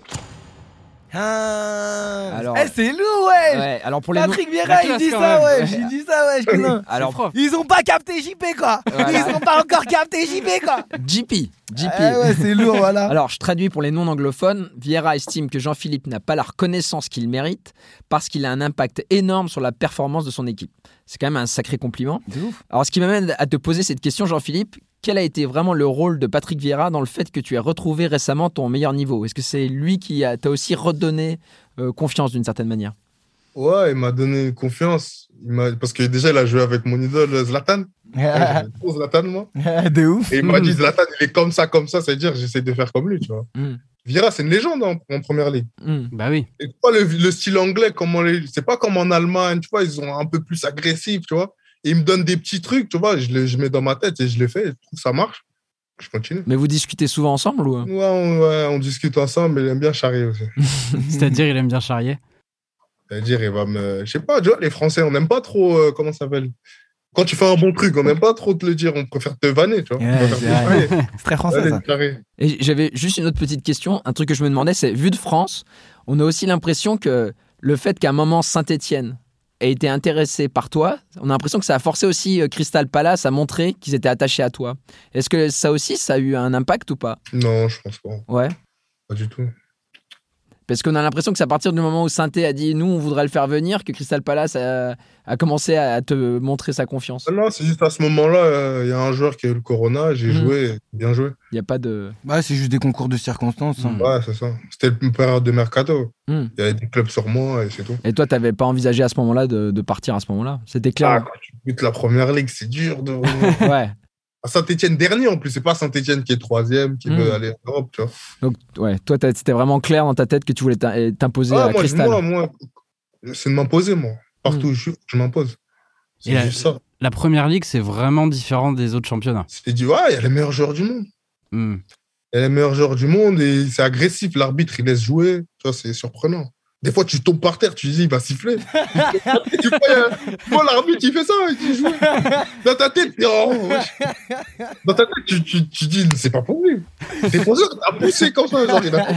Ah. Alors- Eh, c'est lourd, ouais. Ouais, alors pour les Patrick Vieira, il dit ça, ouais. Ouais. J'ai dit ça, ouais. je connais. Alors Ils ont pas capté JP, quoi. Voilà. Ils ont pas encore capté JP, quoi. GP, GP. Eh ouais, c'est lourd, voilà. Alors, je traduis pour les non-anglophones. Vieira estime que Jean-Philippe n'a pas la reconnaissance qu'il mérite parce qu'il a un impact énorme sur la performance de son équipe. C'est quand même un sacré compliment. De ouf. Alors, ce qui m'amène à te poser cette question, Jean-Philippe, quel a été vraiment le rôle de Patrick Vieira dans le fait que tu aies retrouvé récemment ton meilleur niveau? Est-ce que c'est lui qui a- t'a aussi redonné euh, confiance d'une certaine manière? Ouais, il m'a donné confiance. Il Parce que déjà, il a joué avec mon idole Zlatan. Ouais, trop Zlatan, moi. de ouf. Et il m'a dit, Zlatan, il est comme ça, comme ça. C'est-à-dire, j'essaie de faire comme lui, tu vois. Mm. Vieira, c'est une légende en, en première ligue. Hmm. Bah oui. Et pas le, le style anglais, comment les, c'est pas comme en Allemagne, tu vois, ils sont un peu plus agressifs, tu vois. Et ils me donnent des petits trucs, tu vois, je les je mets dans ma tête et je les fais, je trouve que ça marche. Je continue. Mais vous discutez souvent ensemble ou? Ouais, on, ouais, on discute ensemble, mais il aime bien charrier aussi. C'est-à-dire, il aime bien charrier? C'est-à-dire, il va me. Je sais pas, tu vois, les Français, on n'aime pas trop. euh, comment ça s'appelle? Quand tu fais un bon truc, on n'aime pas trop te le dire, on préfère te vanner, tu vois. Ouais, c'est très français, Allez, ça. charrier. Et j'avais juste une autre petite question. Un truc que je me demandais, c'est vu de France, on a aussi l'impression que le fait qu'à un moment Saint-Étienne ait été intéressé par toi, on a l'impression que ça a forcé aussi euh, Crystal Palace à montrer qu'ils étaient attachés à toi. Est-ce que ça aussi, ça a eu un impact ou pas? Non, je pense pas. Ouais. Pas du tout. Parce qu'on a l'impression que c'est à partir du moment où Sainté a dit nous, on voudrait le faire venir, que Crystal Palace a, a commencé à te montrer sa confiance. Ah Non, c'est juste à ce moment-là, euh, il y a un joueur qui a eu le corona, j'ai Mhm. joué, bien joué. Il n'y a pas de. Bah, c'est juste des concours de circonstances. hein. Ouais, c'est ça. C'était une période de mercato. Hmm. Il y avait des clubs sur moi et c'est tout. Et toi, t'avais pas envisagé à ce moment-là de, de partir à ce moment-là? C'était Ah, clair. quand tu butes la première ligue, c'est dur de. ouais. À Saint-Etienne dernier en plus, c'est pas Saint-Etienne qui est troisième, qui veut aller en Europe, tu vois. Donc, ouais, toi, t'as- c'était vraiment clair dans ta tête que tu voulais t'im- t'imposer Ah, à moi, moi, moi, c'est de m'imposer, moi. Partout Mm. où je suis, je m'impose. C'est la, juste ça. la première ligue, c'est vraiment différent des autres championnats. C'est dit, ouais, il y a les meilleurs joueurs du monde. Hmm. Il y a les meilleurs joueurs du monde et c'est agressif. L'arbitre, il laisse jouer. Tu vois, c'est surprenant. Des fois, tu tombes par terre, tu dis, il va siffler. Et tu vois, tu vois, l'arbitre, il fait ça, il joue. Dans ta tête, t'es, oh. Dans ta tête, tu, tu, tu dis, c'est pas pour lui. C'est pour ça que t'as poussé comme ça. Genre, il a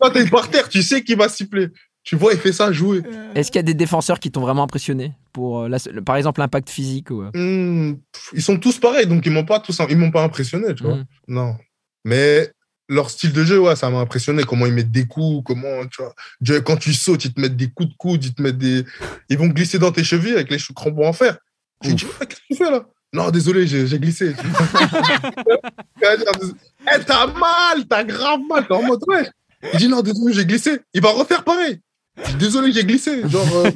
Quand t'es par terre, tu sais qu'il va siffler. Tu vois, il fait ça, jouer. Est-ce qu'il y a des défenseurs qui t'ont vraiment impressionné pour, euh, la- le- par exemple, l'impact physique ou, euh, pff, ils sont tous pareils, donc ils m'ont pas tous, ils m'ont pas impressionné, tu vois. Mhm. Non. Mais leur style de jeu, ouais, ça m'a impressionné. Comment ils mettent des coups, comment, tu vois. Quand tu sautes, ils te mettent des coups de coude, ils te mettent des. Ils vont glisser dans tes chevilles avec les crampons en fer. Je dis, Ouais, qu'est-ce que tu fais là? Non, désolé, j'ai j'ai glissé. Eh, t'as mal, t'as grave mal, t'es en mode, ouais. Il dit, non, désolé, j'ai glissé. Il va refaire pareil. Désolé, j'ai glissé. Genre, euh,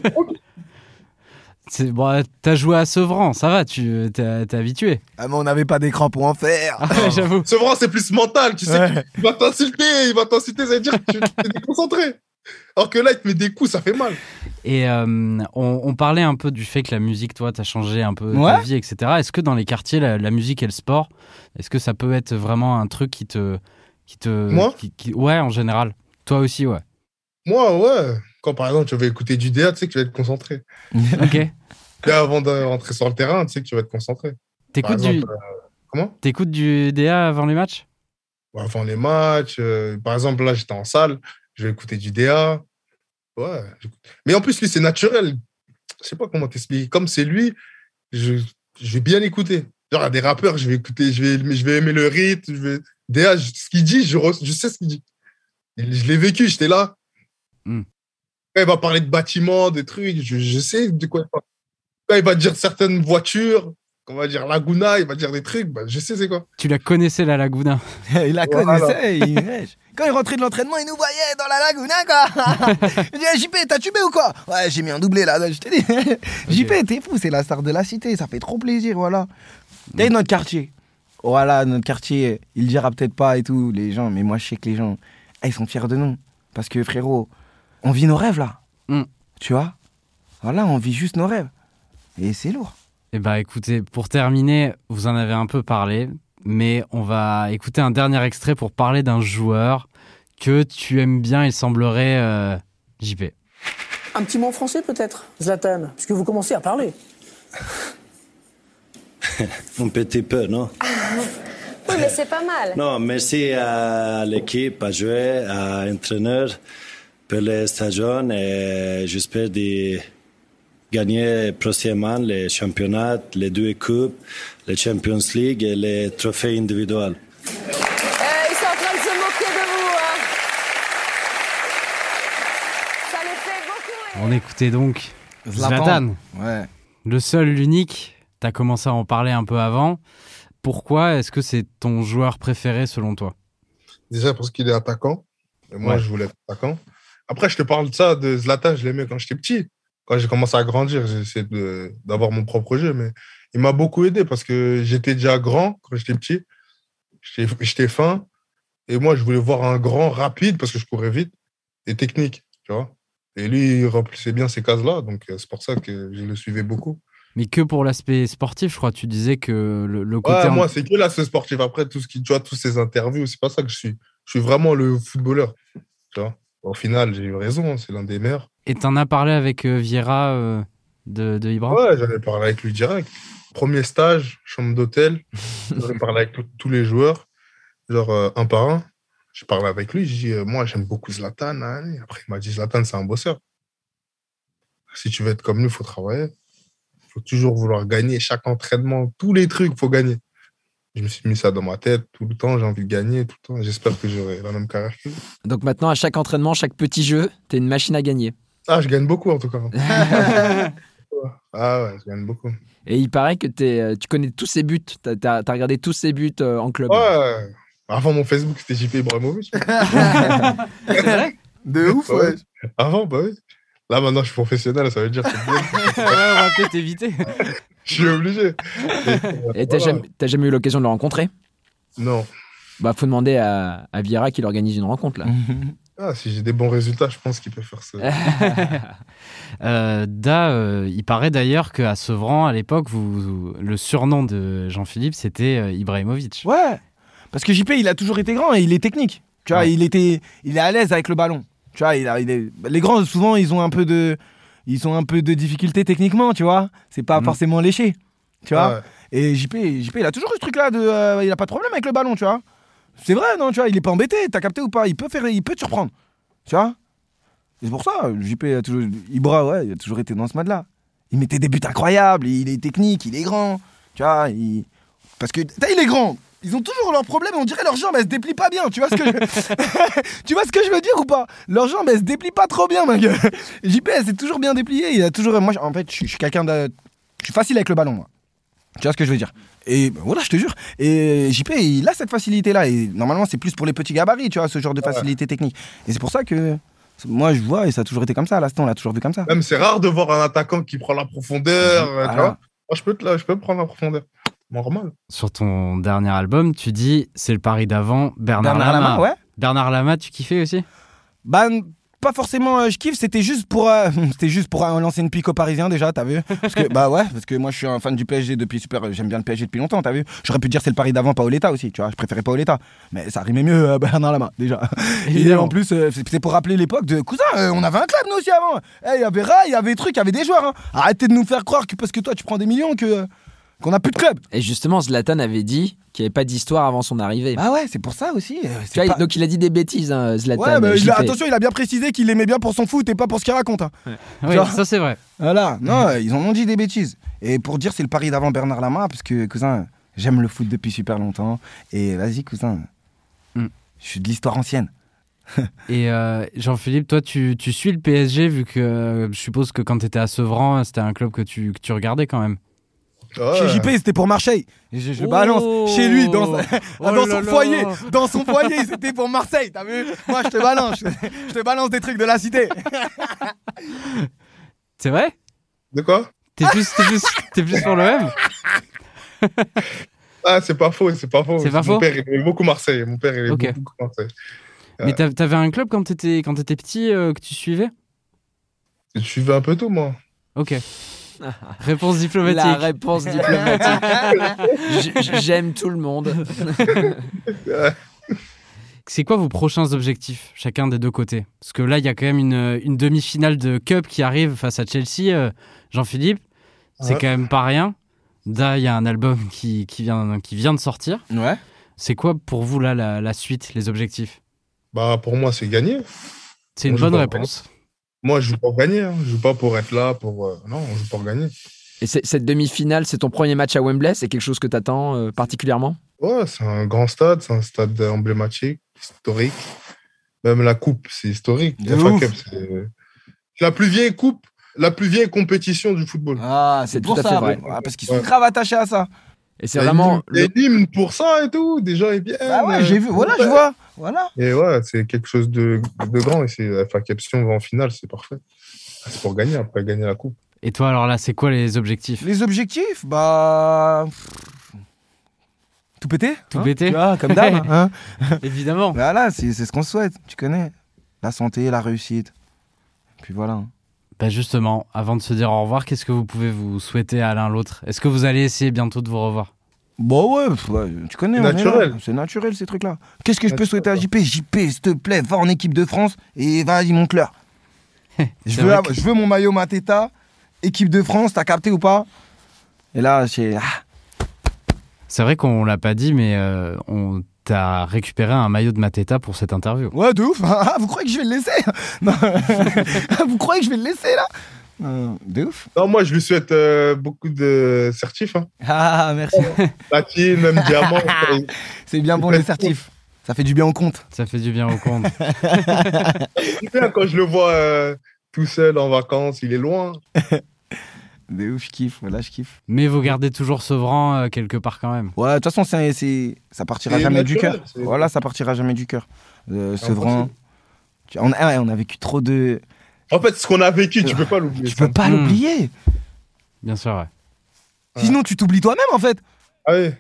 bon, t'as joué à Sevran, ça va, tu t'es habitué. Ah, mais on n'avait pas d'écran pour en faire. Ah ouais, j'avoue. C'est vrai, c'est plus mental. Tu sais, Ouais. il va t'insulter, il va t'insulter, ça veut dire que tu es déconcentré. Alors que là, il te met des coups, ça fait mal. Et euh, on, on parlait un peu du fait que la musique, toi, t'as changé un peu ta vie, etc. Est-ce que dans les quartiers, la, la musique et le sport, est-ce que ça peut être vraiment un truc qui te, qui te, Moi? qui- qui- ouais, en général. Toi aussi, ouais. Moi, ouais. Quand par exemple, tu vas écouter du DA, tu sais que tu vas être concentré. Ok. Et avant de rentrer sur le terrain, tu sais que tu vas être concentré. Par T'écoutes du, euh, comment? T'écoutes du DA avant les matchs? Avant les matchs. euh, par exemple, là, j'étais en salle, je vais écouter du DA. Ouais. Mais en plus, lui, c'est naturel. Je sais pas comment t'expliquer. Comme c'est lui, je, je vais bien l'écouter. Genre, des rappeurs, je vais écouter, je vais, je vais aimer le rythme. Je vais... DA, je- ce qu'il dit, je, sais ce qu'il dit. Je l'ai vécu, j'étais là. Hmm. Quand il va parler de bâtiments, des trucs, je, je sais de quoi il parle. Quand il va dire certaines voitures, on va dire Laguna, il va dire des trucs, bah, je sais c'est quoi. Tu la connaissais, la Laguna il la Voilà. connaissait. il-. Quand il rentrait de l'entraînement, il nous voyait dans la laguna, quoi. il dit eh, JP, t'as tubé ou quoi? Ouais, j'ai mis un doublé là, je t'ai dit. JP, t'es fou, c'est la star de la cité, ça fait trop plaisir, voilà. Et notre quartier. Voilà, notre quartier, il le dira peut-être pas et tout, les gens, mais moi je sais que les gens, ils sont fiers de nous. Parce que frérot, on vit nos rêves là. Mm. Tu vois? Voilà, on vit juste nos rêves. Et c'est lourd. Eh bah écoutez, pour terminer, vous en avez un peu parlé, mais on va écouter un dernier extrait pour parler d'un joueur que tu aimes bien, il semblerait, euh, JP. Un petit mot en français peut-être, Zlatan, puisque vous commencez à parler. Un petit peu, non? Oui, mais c'est pas mal. Non, merci à l'équipe, à jouer, à l'entraîneur pour les stagions et j'espère de gagner prochainement les championnats, les deux coupes, les Champions League et les trophées individuels. Euh, ils sont en train de se moquer de vous. Hein. Ça les fait beaucoup. rire. On écoutait donc Zlatan. Zlatan, Ouais. le seul, l'unique. Tu as commencé à en parler un peu avant. Pourquoi est-ce que c'est ton joueur préféré selon toi? Déjà parce qu'il est attaquant. Et moi, Ouais. je voulais être attaquant. Après, je te parle de ça, de Zlatan, je l'aimais quand j'étais petit. Quand j'ai commencé à grandir, j'ai essayé d'avoir mon propre jeu, mais il m'a beaucoup aidé parce que j'étais déjà grand quand j'étais petit. J'étais fin. Et moi, je voulais voir un grand rapide parce que je courais vite et technique, tu vois. Et lui, il remplissait bien ces cases-là. Donc, euh, c'est pour ça que je le suivais beaucoup. Mais que pour l'aspect sportif, je crois. Tu disais que le, le côté. Ouais, moi, c'est que l'aspect sportif. Après, tout ce qui, tu vois, tous ces interviews, c'est pas ça que je suis. Je suis vraiment le footballeur. Tu vois. Au final, j'ai eu raison. hein, C'est l'un des meilleurs. Et t'en as parlé avec euh, Vieira euh, de, de Ibra? Ouais, j'en ai parlé avec lui direct. Premier stage, chambre d'hôtel. J'en ai parlé avec tous- les joueurs, genre euh, un par un. J'ai parlé avec lui. J'ai dit, euh, moi, j'aime beaucoup Zlatan. hein. Après, il m'a dit, Zlatan, c'est un bosseur. si tu veux être comme lui, il faut travailler. Il faut toujours vouloir gagner. Chaque entraînement, tous les trucs, il faut gagner. Je me suis mis ça dans ma tête tout le temps. J'ai envie de gagner tout le temps. J'espère que j'aurai la même carrière que lui. Donc maintenant, à chaque entraînement, chaque petit jeu, t'es une machine à gagner. Ah, je gagne beaucoup en tout cas. ah ouais, je gagne beaucoup. Et il paraît que t'es, euh, tu connais tous ses buts. T'as, t'as- t'as regardé tous ses buts euh, en club. Ouais. Avant mon Facebook, c'était JP Ibrahimovic. De ouf, ouais. Avant, bah oui. Là, maintenant, je suis professionnel, ça veut dire que c'est bien. Ouais, on va peut-être éviter. Je suis obligé. Et t'as, Voilà. jamais, t'as jamais eu l'occasion de le rencontrer? Non. Bah, faut demander à, à Vieira qu'il organise une rencontre là. Ah, si j'ai des bons résultats, je pense qu'il peut faire ça. Euh, Da, euh, il paraît d'ailleurs qu'à Sevran, à l'époque, vous, vous- le surnom de Jean-Philippe, c'était euh, Ibrahimovic. Ouais. Parce que JP, il a toujours été grand et il est technique. Tu vois, Ouais. il, était, il est à l'aise avec le ballon. Tu vois, il a, il les grands, souvent, ils ont un peu de, ils ont un peu de difficulté techniquement, tu vois. C'est pas Mhm. forcément léché. Tu vois. Ouais. Et JP, JP, il a toujours eu ce truc-là de, euh, il a pas de problème avec le ballon, tu vois. C'est vrai, non, tu vois, il est pas embêté. T'as capté ou pas Il peut faire, il peut te surprendre. Tu vois. C'est pour ça, JP a toujours, Ibra, ouais, il a toujours été dans ce mode-là. Il mettait des buts incroyables. Il est technique, il est grand. Tu vois, il... parce que il est grand. Ils ont toujours leurs problèmes, on dirait leurs jambes, elles se déplient pas bien, tu vois ce que je... tu vois ce que je veux dire ou pas? Leurs jambes, elles se déplient pas trop bien, ma gueule. JP, elle s'est toujours bien dépliée, il a toujours... Moi, en fait, je suis- quelqu'un de... Je suis facile avec le ballon, moi. Tu vois ce que je veux dire? Et ben, voilà, je te jure. Et JP, il a cette facilité-là, et normalement, c'est plus pour les petits gabarits, tu vois, ce genre de facilité technique. Et c'est pour ça que... Moi, je vois, et ça a toujours été comme ça, à l'instant, on l'a toujours vu comme ça. Même c'est rare de voir un attaquant qui prend la profondeur. Tu vois? Moi, je peux, te je peux prendre la profondeur. Normal. Sur ton dernier album, tu dis c'est le pari d'avant, Bernard, Bernard Lama. Lama, ouais. Bernard Lama, tu kiffais aussi? Bah, pas forcément, euh, je kiffe, c'était juste pour, euh, c'était juste pour euh, lancer une pique aux Parisiens déjà, t'as vu? Parce que, Bah ouais, parce que moi je suis un fan du PSG depuis super, j'aime bien le PSG depuis longtemps, t'as vu? J'aurais pu dire c'est le pari d'avant Paoletta aussi, tu vois, je préférais Paoletta, mais ça rimait mieux euh, Bernard Lama déjà. Et en plus, euh, c'est c'est pour rappeler l'époque de cousin, euh, on avait un club nous aussi avant. Eh, Il y avait Rai, il y avait des trucs, il y avait des joueurs. hein. Arrêtez de nous faire croire que parce que toi tu prends des millions que euh, qu'on a plus de club. Et justement, Zlatan avait dit qu'il n'y avait pas d'histoire avant son arrivée. Bah ouais, c'est pour ça aussi. euh, c'est Tu vois, pas- Donc il a dit des bêtises, hein, Zlatan. Ouais, mais il a- attention, il a bien précisé qu'il aimait bien pour son foot et pas pour ce qu'il raconte. hein. Oui, Genre- ça c'est vrai. Voilà, non, euh, ils en ont dit des bêtises. Et pour dire, c'est le pari d'avant Bernard Lama, parce que, cousin, j'aime le foot depuis super longtemps. Et vas-y, cousin, Mm. je suis de l'histoire ancienne. Et euh, Jean-Philippe, toi, tu, tu suis le PSG vu que euh, je suppose que quand tu étais à Sevran, c'était un club que tu, que tu regardais quand même. Chez JP, c'était pour Marseille. Je, je Oh balance chez lui, dans, Oh dans là son foyer. Dans son foyer, c'était pour Marseille, t'as vu? Moi, je te balance. Je, te balance des trucs de la cité. C'est vrai? De quoi? T'es plus, t'es plus, t'es plus pour le même? Ah, c'est pas faux, c'est pas faux. C'est pas Mon père, il aimait beaucoup Marseille. Mon père, il aimait beaucoup Marseille. Mais t'av- t'avais un club quand t'étais, quand t'étais petit euh, que tu suivais? Je suivais un peu tout, moi. Ok. Réponse diplomatique. La réponse diplomatique. J'aime tout le monde. C'est quoi vos prochains objectifs, chacun des deux côtés? Parce que là, il y a quand même une, une demi-finale de Cup qui arrive face à Chelsea. euh, Jean-Philippe, c'est Ouais. quand même pas rien. Là, il y a un album qui, qui, vient, qui vient de sortir. Ouais. C'est quoi pour vous, là, la, la suite, les objectifs? Bah, pour moi, c'est gagner. C'est une bonne réponse. Moi, je joue pour gagner. Hein. Je joue pas pour être là. Pour... euh, Non, on joue pour gagner. Et cette demi-finale, c'est ton premier match à Wembley? C'est quelque chose que t'attends euh, particulièrement? Ouais, c'est un grand stade. C'est un stade emblématique, historique. Même la coupe, c'est historique. C'est la plus vieille coupe, la plus vieille compétition du football. Ah, c'est tout à fait vrai. Ouais, parce qu'ils sont Ouais. grave attachés à ça. Et c'est vraiment. une- il y a une hymne pour ça et tout. Des gens, ils viennent. Ah ouais, euh, j'ai vu. Voilà, je vois. Voilà. Et ouais, c'est quelque chose de, de grand. Et c'est Cup, si on va en finale, c'est parfait. C'est pour gagner, après gagner la coupe. Et toi, alors là, c'est quoi les objectifs? Les objectifs, bah. Tout péter Tout hein, péter Tu vois, comme d'hab. hein. Évidemment. Voilà, c'est c'est ce qu'on souhaite, tu connais. La santé, la réussite. Puis voilà. Bah justement, avant de se dire au revoir, qu'est-ce que vous pouvez vous souhaiter à l'un l'autre? Est-ce que vous allez essayer bientôt de vous revoir? Bon, ouais, pff, ouais, tu connais. C'est naturel. là. C'est naturel, ces trucs-là. Qu'est-ce que je peux souhaiter à JP JP, s'il te plaît, va en équipe de France et vas-y, monte-leur. je, veux, je mon maillot Mateta, équipe de France, t'as capté ou pas? Et là, c'est. Ah, C'est vrai qu'on l'a pas dit, mais euh, on t'a récupéré un maillot de Mateta pour cette interview. ouais, de ouf. Ah, vous croyez que je vais le laisser? Non. Vous croyez que je vais le laisser là? Euh, de ouf. Non, moi, je lui souhaite euh, beaucoup de certifs. Hein. Ah, merci. Platine, même diamant. C'est bien bon les certifs. Ça fait du bien au compte. Ça fait du bien au compte. Quand je le vois euh, tout seul en vacances, il est loin. De ouf, je kiffe. Voilà, je kiffe. Mais vous gardez toujours Sevran euh, quelque part quand même. Ouais, de toute façon, c'est, ça partira jamais du cœur. Voilà, ça partira jamais du cœur. Euh, Sevran. impossible. Tu- On a, ouais, on a vécu trop de. En fait, ce qu'on a vécu, tu peux pas l'oublier. Tu peux pas Hmm. l'oublier. Bien sûr, ouais. Sinon, tu t'oublies toi-même, en fait. Ah oui.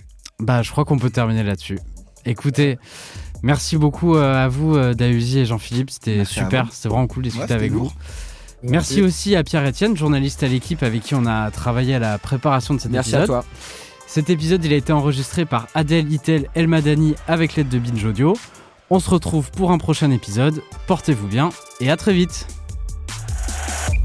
Bah, je crois qu'on peut terminer là-dessus. Écoutez, merci beaucoup euh, à vous, euh, Dahuzi et Jean-Philippe. C'était Merci super. C'était vraiment cool de discuter Ouais, avec vous. Merci aussi à Pierre-Etienne, journaliste à l'équipe avec qui on a travaillé à la préparation de cet Merci épisode. à toi. Cet épisode, il a été enregistré par Adèle Itel Elmadani avec l'aide de Binge Audio. On se retrouve pour un prochain épisode. Portez-vous bien et à très vite. Bye.